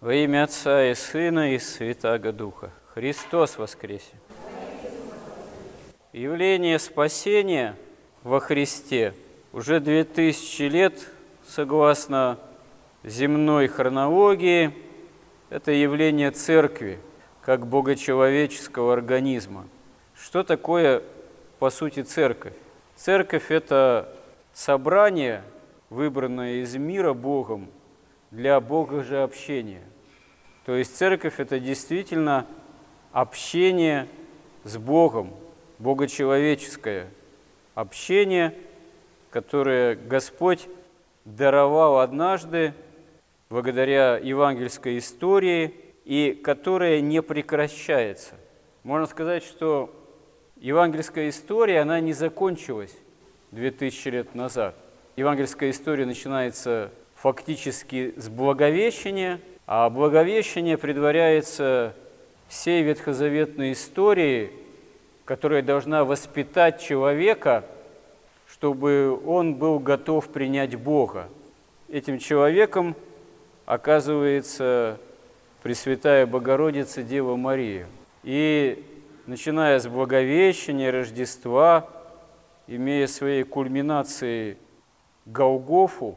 Во имя Отца и Сына и Святаго Духа. Христос воскресе! Явление спасения во Христе уже две тысячи лет, согласно земной хронологии, это явление Церкви, как богочеловеческого организма. Что такое, по сути, Церковь? Церковь – это собрание, выбранное из мира Богом для Бога же общения. То есть церковь – это действительно общение с Богом, богочеловеческое общение, которое Господь даровал однажды благодаря евангельской истории и которое не прекращается. Можно сказать, что евангельская история, она не закончилась 2000 лет назад. Евангельская история начинается фактически с Благовещения, а Благовещение предваряется всей ветхозаветной историей, которая должна воспитать человека, чтобы он был готов принять Бога. Этим человеком оказывается Пресвятая Богородица Дева Мария. И начиная с Благовещения, Рождества, имея своей кульминацией Голгофу,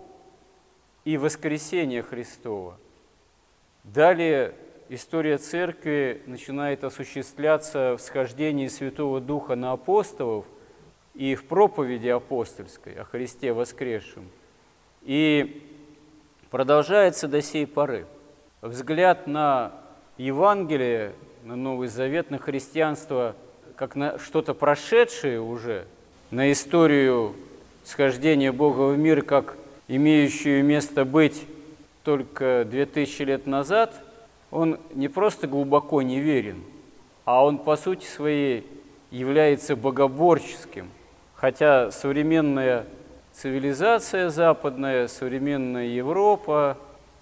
и воскресения Христова. Далее история Церкви начинает осуществляться в схождении Святого Духа на апостолов и в проповеди апостольской о Христе воскресшем. И продолжается до сей поры. Взгляд на Евангелие, на Новый Завет, на христианство, как на что-то прошедшее уже, на историю схождения Бога в мир, как имеющую место быть только 2000 лет назад, он не просто глубоко неверен, а он по сути своей является богоборческим. Хотя современная цивилизация западная, современная Европа,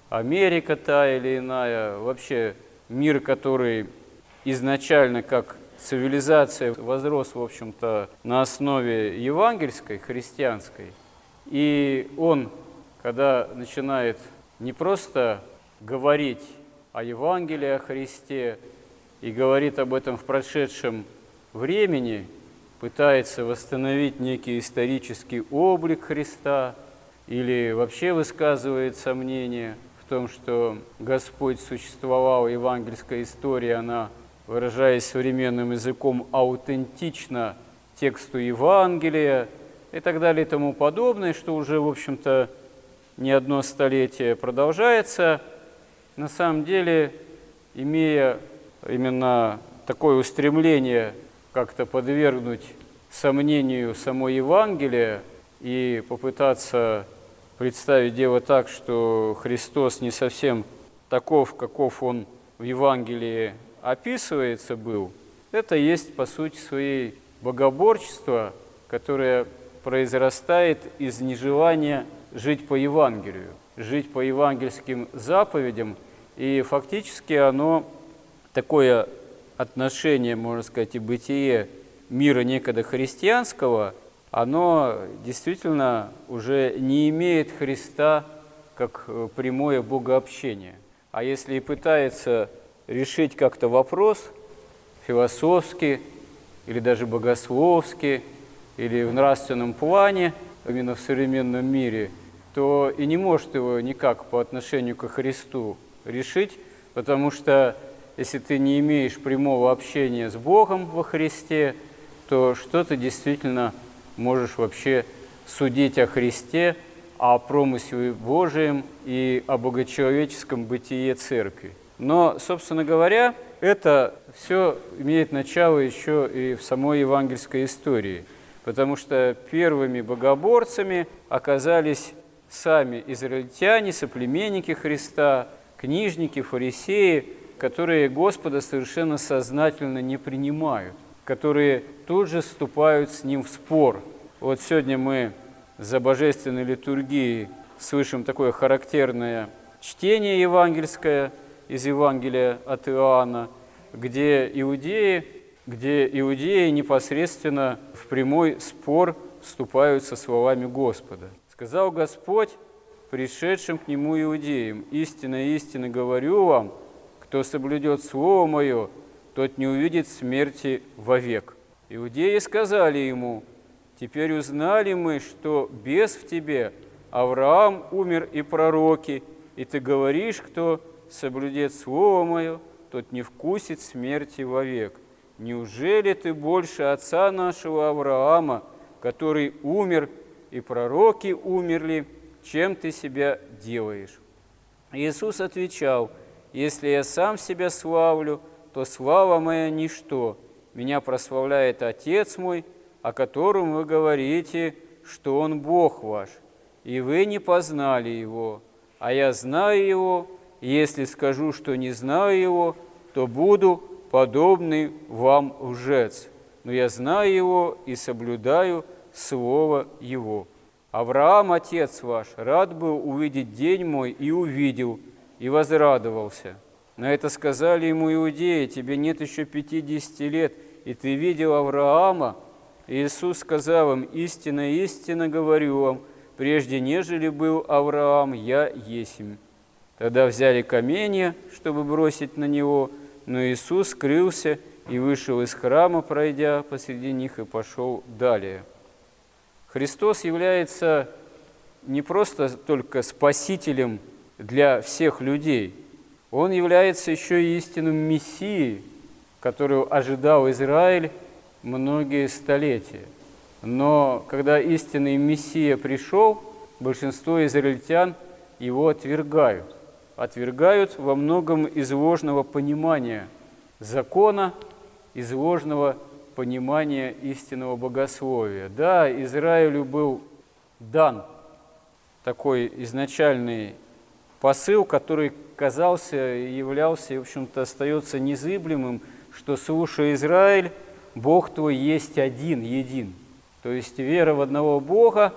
Америка та или иная, вообще мир, который изначально как цивилизация возрос, в общем-то, на основе евангельской, христианской, и он, когда начинает не просто говорить о Евангелии, о Христе, и говорит об этом в прошедшем времени, пытается восстановить некий исторический облик Христа или вообще высказывает сомнение в том, что Господь существовал, евангельская история, она, выражаясь современным языком, аутентична тексту Евангелия – и так далее и тому подобное, что уже, в общем-то, не одно столетие продолжается. На самом деле, имея именно такое устремление как-то подвергнуть сомнению само Евангелие и попытаться представить дело так, что Христос не совсем таков, каков Он в Евангелии описывается был, это есть, по сути своей, богоборчество, которое произрастает из нежелания жить по Евангелию, жить по евангельским заповедям, и фактически оно такое отношение, можно сказать, и бытие мира некогда христианского, оно действительно уже не имеет Христа как э, прямое богообщение. А если и пытается решить как-то вопрос философски или даже богословски – или в нравственном плане, именно в современном мире, то и не может его никак по отношению к Христу решить, потому что если ты не имеешь прямого общения с Богом во Христе, то что ты действительно можешь вообще судить о Христе, о промысле Божием и о богочеловеческом бытие Церкви. Но, собственно говоря, это все имеет начало еще и в самой евангельской истории – потому что первыми богоборцами оказались сами израильтяне, соплеменники Христа, книжники, фарисеи, которые Господа совершенно сознательно не принимают, которые тут же вступают с Ним в спор. Вот сегодня мы за божественной литургией слышим такое характерное чтение евангельское из Евангелия от Иоанна, где иудеи где иудеи непосредственно в прямой спор вступают со словами Господа. Сказал Господь, пришедшим к нему иудеям. Истинно, истинно говорю вам, кто соблюдет Слово Мое, тот не увидит смерти вовек. Иудеи сказали ему, теперь узнали мы, что без в тебе Авраам умер и пророки, и ты говоришь, кто соблюдет Слово Мое, тот не вкусит смерти вовек. Неужели ты больше отца нашего Авраама, который умер, и пророки умерли, чем ты себя делаешь? Иисус отвечал, если я сам себя славлю, то слава моя ничто. Меня прославляет Отец мой, о котором вы говорите, что Он Бог ваш, и вы не познали Его, а я знаю Его, и если скажу, что не знаю Его, то буду подобный вам лжец, но я знаю Его и соблюдаю Слово Его. Авраам, отец ваш, рад был увидеть день мой и увидел, и возрадовался. На это сказали ему иудеи, тебе нет еще пятидесяти лет, и ты видел Авраама? Иисус сказал им, истинно, истинно говорю вам, прежде нежели был Авраам, я есмь. Тогда взяли каменья, чтобы бросить на него, но Иисус скрылся и вышел из храма, пройдя посреди них, и пошел далее. Христос является не просто только спасителем для всех людей, Он является еще и истинным Мессией, которую ожидал Израиль многие столетия. Но когда истинный Мессия пришел, большинство израильтян его отвергают. Отвергают во многом из ложного понимания закона, из ложного понимания истинного богословия. Да, Израилю был дан такой изначальный посыл, который казался являлся, в общем-то, остается незыблемым, что, слушай, Израиль, Бог твой есть один, един. То есть вера в одного Бога,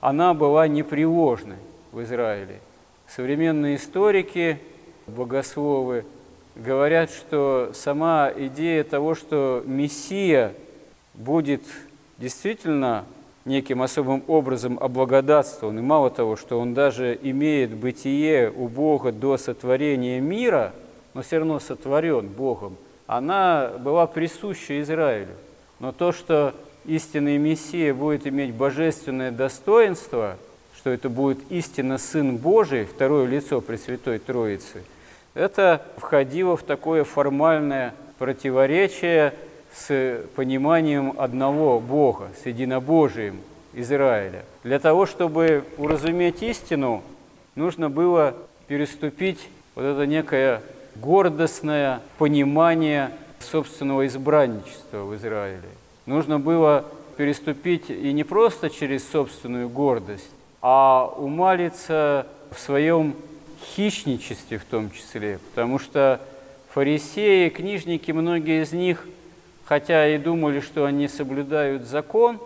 она была непреложной в Израиле. Современные историки, богословы говорят, что сама идея того, что Мессия будет действительно неким особым образом облагодатствован, и мало того, что он даже имеет бытие у Бога до сотворения мира, но все равно сотворен Богом, она была присуща Израилю. Но то, что истинный Мессия будет иметь божественное достоинство, что это будет истинно Сын Божий, второе лицо Пресвятой Троицы – это входило в такое формальное противоречие с пониманием одного Бога, с единобожием Израиля. Для того, чтобы уразуметь истину, нужно было переступить вот это некое гордостное понимание собственного избранничества в Израиле. Нужно было переступить и не просто через собственную гордость, а умалиться в своем хищничестве в том числе, потому что фарисеи, книжники, многие из них, хотя и думали, что они соблюдают закон,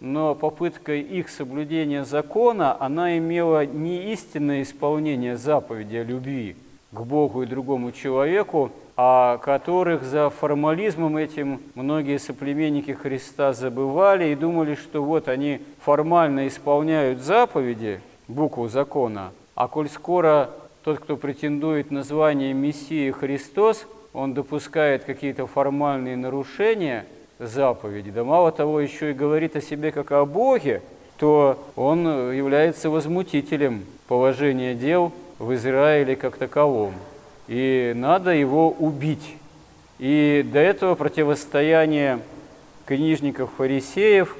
но попытка их соблюдения закона, она имела не истинное исполнение заповеди о любви к Богу и другому человеку, а которых за формализмом этим многие соплеменники Христа забывали и думали, что вот они формально исполняют заповеди, букву закона, а коль скоро тот, кто претендует на звание Мессии Христос, он допускает какие-то формальные нарушения заповеди, да мало того, еще и говорит о себе как о Боге, то он является возмутителем положения дел в Израиле как таковом. И надо его убить. И до этого противостояние книжников-фарисеев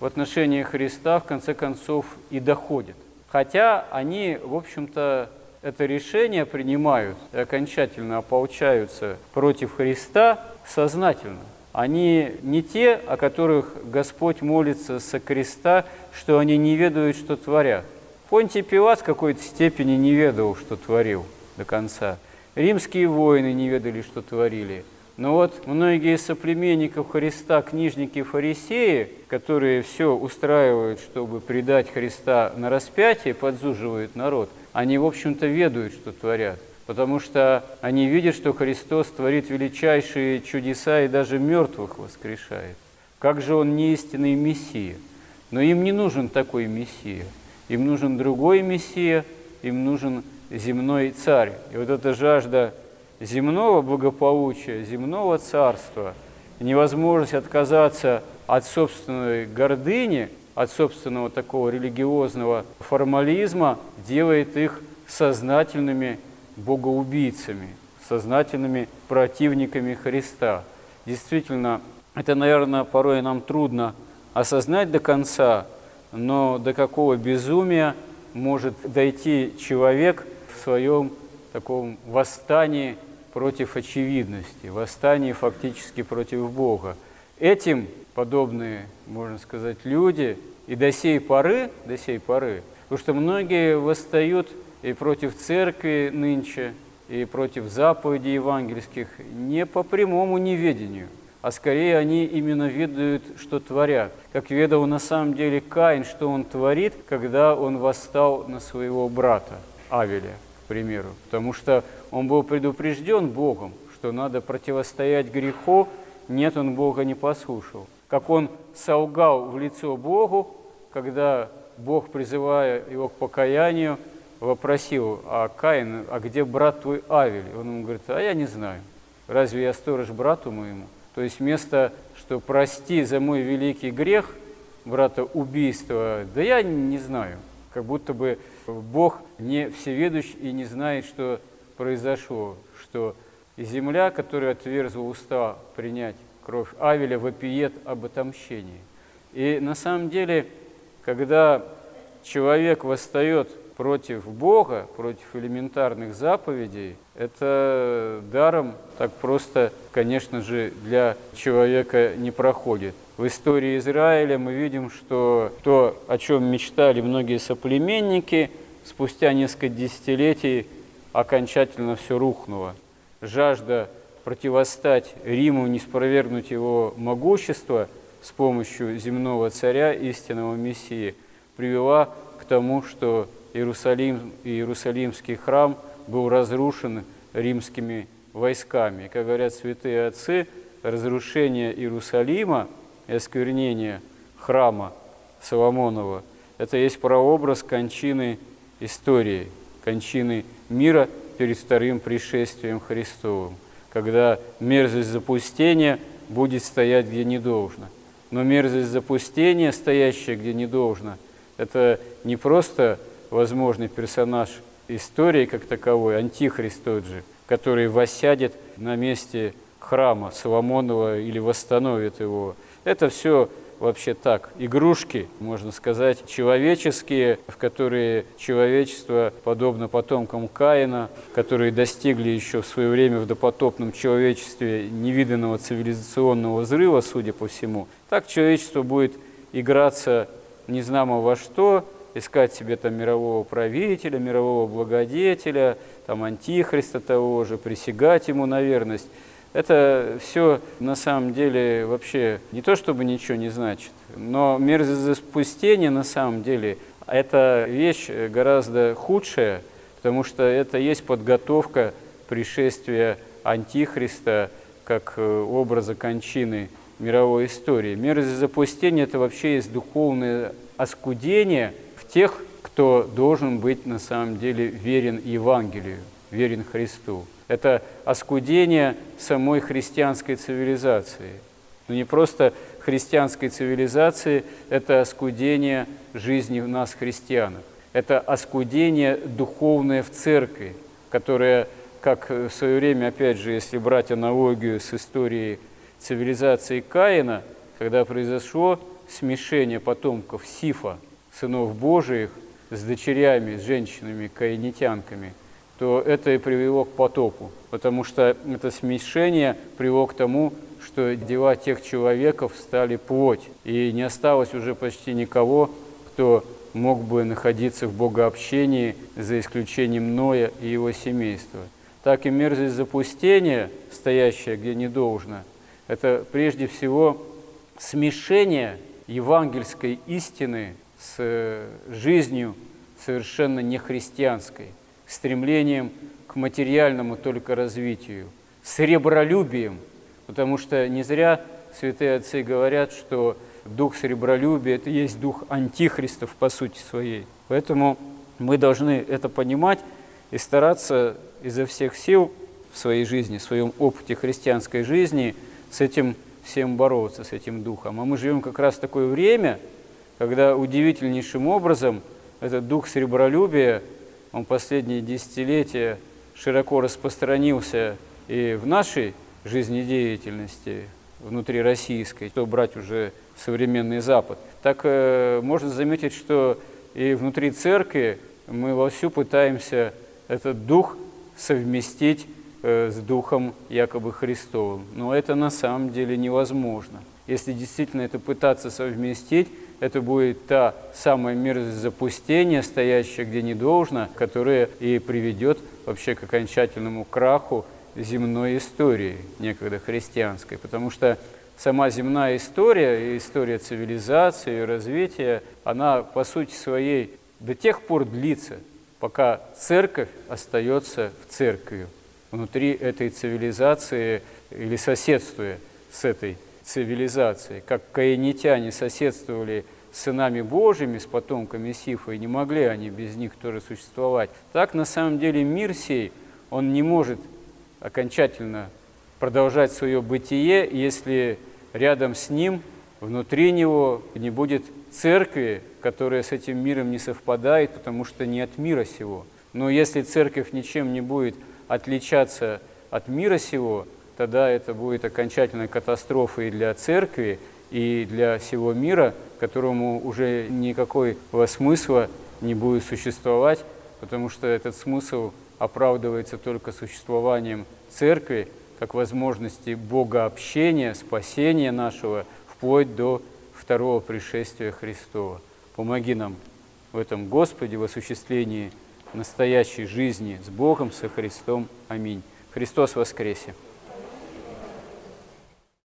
в отношении Христа в конце концов и доходит. Хотя они, в общем-то, это решение принимают и окончательно ополчаются против Христа сознательно. Они не те, о которых Господь молится со креста, что они не ведают, что творят. Понтий Пилат в какой-то степени не ведал, что творил до конца. Римские воины не ведали, что творили – но вот многие соплеменников Христа, книжники фарисеи, которые все устраивают, чтобы предать Христа на распятие, подзуживают народ, они, в общем-то, ведают, что творят. Потому что они видят, что Христос творит величайшие чудеса и даже мертвых воскрешает. Как же Он не истинный Мессия? Но им не нужен такой Мессия. Им нужен другой Мессия, им нужен земной царь. И вот эта жажда земного благополучия, земного царства, невозможность отказаться от собственной гордыни, от собственного такого религиозного формализма, делает их сознательными богоубийцами, сознательными противниками Христа. Действительно, это, наверное, порой нам трудно осознать до конца, но до какого безумия может дойти человек своем таком восстании против очевидности, восстании фактически против Бога. Этим подобные, можно сказать, люди и до сей поры, до сей поры, потому что многие восстают и против церкви нынче, и против заповедей евангельских не по прямому неведению, а скорее они именно ведают, что творят. Как ведал на самом деле Каин, что он творит, когда он восстал на своего брата Авеля, примеру. Потому что он был предупрежден Богом, что надо противостоять греху, нет, он Бога не послушал. Как он солгал в лицо Богу, когда Бог, призывая его к покаянию, вопросил, а Каин, а где брат твой Авель? Он ему говорит, а я не знаю. Разве я сторож брату моему? То есть вместо, что прости за мой великий грех, брата убийства, да я не знаю. Как будто бы Бог не всеведущ и не знает, что произошло, что земля, которая отверзла уста принять кровь Авеля, вопиет об отомщении. И на самом деле, когда человек восстает против Бога, против элементарных заповедей, это даром так просто, конечно же, для человека не проходит. В истории Израиля мы видим, что то, о чем мечтали многие соплеменники, спустя несколько десятилетий окончательно все рухнуло. Жажда противостать Риму, не спровергнуть его могущество с помощью земного царя, истинного Мессии, привела к тому, что Иерусалим, Иерусалимский храм был разрушен римскими войсками. как говорят святые отцы, разрушение Иерусалима и осквернение храма Соломонова – это есть прообраз кончины истории, кончины мира перед вторым пришествием Христовым, когда мерзость запустения будет стоять где не должно. Но мерзость запустения, стоящая где не должно, это не просто возможный персонаж истории как таковой, антихрист тот же, который воссядет на месте храма Соломонова или восстановит его. Это все вообще так, игрушки, можно сказать, человеческие, в которые человечество, подобно потомкам Каина, которые достигли еще в свое время в допотопном человечестве невиданного цивилизационного взрыва, судя по всему, так человечество будет играться незнамо во что, искать себе там мирового правителя, мирового благодетеля, там антихриста того же, присягать ему на верность. Это все на самом деле вообще не то, чтобы ничего не значит, но мерзопустение на самом деле – это вещь гораздо худшая, потому что это есть подготовка пришествия Антихриста как э, образа кончины мировой истории. Мерзость запустения – это вообще есть духовное оскудение – тех, кто должен быть на самом деле верен Евангелию, верен Христу. Это оскудение самой христианской цивилизации. Но не просто христианской цивилизации, это оскудение жизни в нас, христианах. Это оскудение духовное в церкви, которая, как в свое время, опять же, если брать аналогию с историей цивилизации Каина, когда произошло смешение потомков Сифа – сынов Божиих с дочерями, с женщинами, каинитянками, то это и привело к потопу, потому что это смешение привело к тому, что дела тех человеков стали плоть, и не осталось уже почти никого, кто мог бы находиться в богообщении за исключением Ноя и его семейства. Так и мерзость запустения, стоящая где не должно, это прежде всего смешение евангельской истины с э, жизнью совершенно нехристианской, стремлением к материальному только развитию, с ребролюбием, потому что не зря святые отцы говорят, что дух сребролюбия – это есть дух антихристов по сути своей. Поэтому мы должны это понимать и стараться изо всех сил в своей жизни, в своем опыте христианской жизни с этим всем бороться, с этим духом. А мы живем как раз в такое время, когда удивительнейшим образом этот дух сребролюбия, он последние десятилетия широко распространился и в нашей жизнедеятельности, внутри российской, то брать уже современный Запад. Так э, можно заметить, что и внутри церкви мы вовсю пытаемся этот дух совместить э, с духом якобы Христовым. Но это на самом деле невозможно. Если действительно это пытаться совместить, это будет та самая мерзость запустения, стоящая где не должно, которая и приведет вообще к окончательному краху земной истории, некогда христианской. Потому что сама земная история, история цивилизации и развития, она по сути своей до тех пор длится, пока церковь остается в церкви, внутри этой цивилизации или соседствуя с этой цивилизацией. Как каинитяне соседствовали с сынами Божьими, с потомками Сифа, и не могли они без них тоже существовать. Так на самом деле мир сей, он не может окончательно продолжать свое бытие, если рядом с ним, внутри него не будет церкви, которая с этим миром не совпадает, потому что не от мира сего. Но если церковь ничем не будет отличаться от мира сего, тогда это будет окончательной катастрофой для церкви и для всего мира, которому уже никакого смысла не будет существовать, потому что этот смысл оправдывается только существованием церкви, как возможности богообщения, спасения нашего, вплоть до второго пришествия Христова. Помоги нам в этом, Господи, в осуществлении настоящей жизни с Богом, со Христом. Аминь. Христос воскресе!